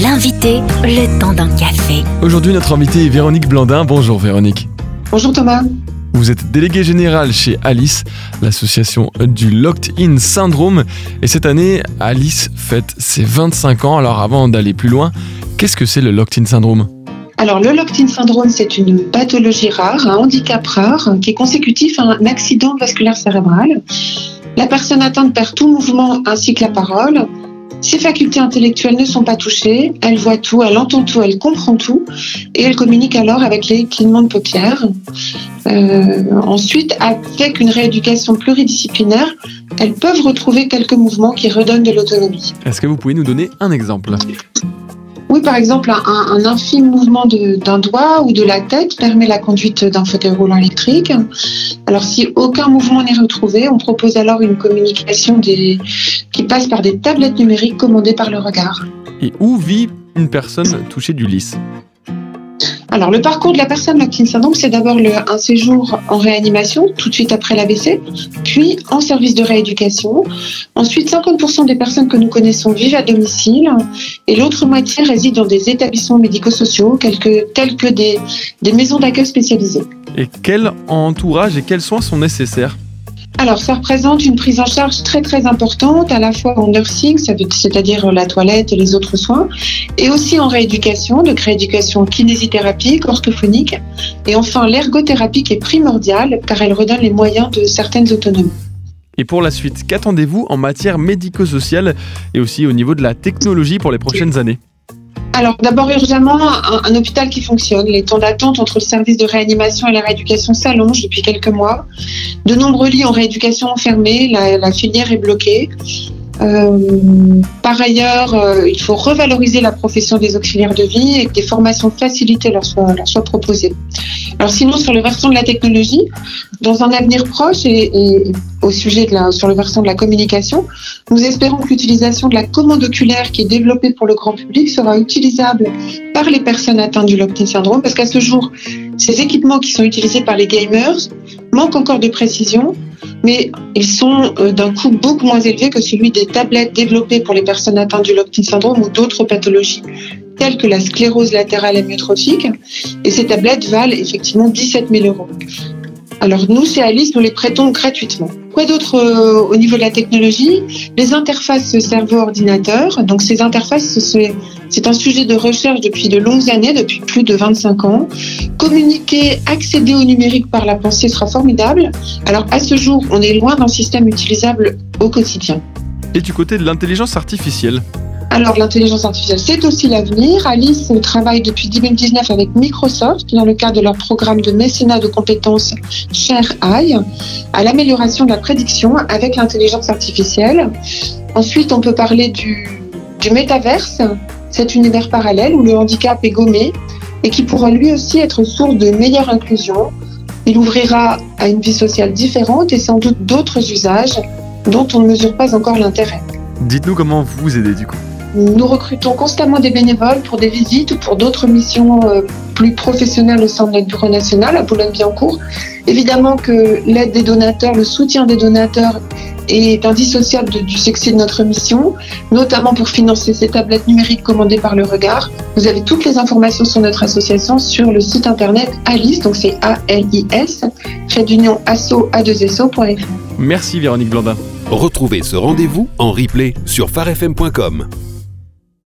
L'invité, le temps d'un café. Aujourd'hui, notre invité est Véronique Blandin. Bonjour Véronique. Bonjour Thomas. Vous êtes déléguée générale chez Alice, l'association du Locked-in Syndrome. Et cette année, Alice fête ses 25 ans. Alors avant d'aller plus loin, qu'est-ce que c'est le Locked-in Syndrome? Alors, le locked-in syndrome, c'est une pathologie rare, un handicap rare qui est consécutif à un accident vasculaire cérébral. La personne atteinte perd tout mouvement ainsi que la parole. Ses facultés intellectuelles ne sont pas touchées, elle voit tout, elle entend tout, elle comprend tout, et elle communique alors avec les clignements de paupières. Euh, ensuite, avec une rééducation pluridisciplinaire, elles peuvent retrouver quelques mouvements qui redonnent de l'autonomie. Est-ce que vous pouvez nous donner un exemple? Par exemple, un, infime mouvement d'un doigt ou de la tête permet la conduite d'un fauteuil roulant électrique. Alors, si aucun mouvement n'est retrouvé, on propose alors une communication qui passe par des tablettes numériques commandées par le regard. Et où vit une personne touchée du lys? Alors, le parcours de la personne Locking Syndrome, c'est d'abord un séjour en réanimation, tout de suite après l'AVC, puis en service de rééducation. Ensuite, 50% des personnes que nous connaissons vivent à domicile et l'autre moitié réside dans des établissements médico-sociaux tels que des, des maisons d'accueil spécialisées. Et quel entourage et quels soins sont nécessaires alors, ça représente une prise en charge très très importante, à la fois en nursing, c'est-à-dire la toilette et les autres soins, et aussi en rééducation, de rééducation kinésithérapie, orthophonique, et enfin l'ergothérapie qui est primordiale car elle redonne les moyens de certaines autonomies. Et pour la suite, qu'attendez-vous en matière médico-sociale et aussi au niveau de la technologie pour les prochaines années? Alors d'abord urgemment un, hôpital qui fonctionne. Les temps d'attente entre le service de réanimation et la rééducation s'allongent depuis quelques mois. De nombreux lits en rééducation ont fermé, la filière est bloquée. Euh, par ailleurs, euh, il faut revaloriser la profession des auxiliaires de vie et que des formations facilitées leur soient, leur proposées. Alors sinon, sur le versant de la technologie, dans un avenir proche et, au sujet de la, sur le versant de la communication, nous espérons que l'utilisation de la commande oculaire qui est développée pour le grand public sera utilisable par les personnes atteintes du locked syndrome parce qu'à ce jour, ces équipements qui sont utilisés par les gamers manquent encore de précision mais ils sont euh, d'un coût beaucoup moins élevé que celui des tablettes développées pour les personnes atteintes du locked syndrome ou d'autres pathologies telles que la sclérose latérale amyotrophique. Et ces tablettes valent effectivement 17 000 euros. Alors nous, chez Alice, nous les prêtons gratuitement. Quoi d'autre euh, au niveau de la technologie? Les interfaces cerveau-ordinateur. Donc ces interfaces, c'est un sujet de recherche depuis de longues années, depuis plus de 25 ans. Communiquer, accéder au numérique par la pensée sera formidable. Alors à ce jour, on est loin d'un système utilisable au quotidien. Et du côté de l'intelligence artificielle alors, l'intelligence artificielle, c'est aussi l'avenir. Alice travaille depuis 2019 avec Microsoft dans le cadre de leur programme de mécénat de compétences Share AI à l'amélioration de la prédiction avec l'intelligence artificielle. Ensuite, on peut parler du, du métaverse, cet univers parallèle où le handicap est gommé et qui pourra lui aussi être source de meilleure inclusion. Il ouvrira à une vie sociale différente et sans doute d'autres usages dont on ne mesure pas encore l'intérêt. Dites-nous comment vous aidez du coup. Nous recrutons constamment des bénévoles pour des visites ou pour d'autres missions euh, plus professionnelles au sein de notre bureau national à Boulogne-Billancourt. Évidemment que l'aide des donateurs, le soutien des donateurs est indissociable du succès de notre mission, notamment pour financer ces tablettes numériques commandées par le regard. Vous avez toutes les informations sur notre association sur le site internet Alice, donc c'est A-L-I-S, trait d'union asso a2so.fr. Merci Véronique Blandin. Retrouvez ce rendez-vous en replay sur farfm.com.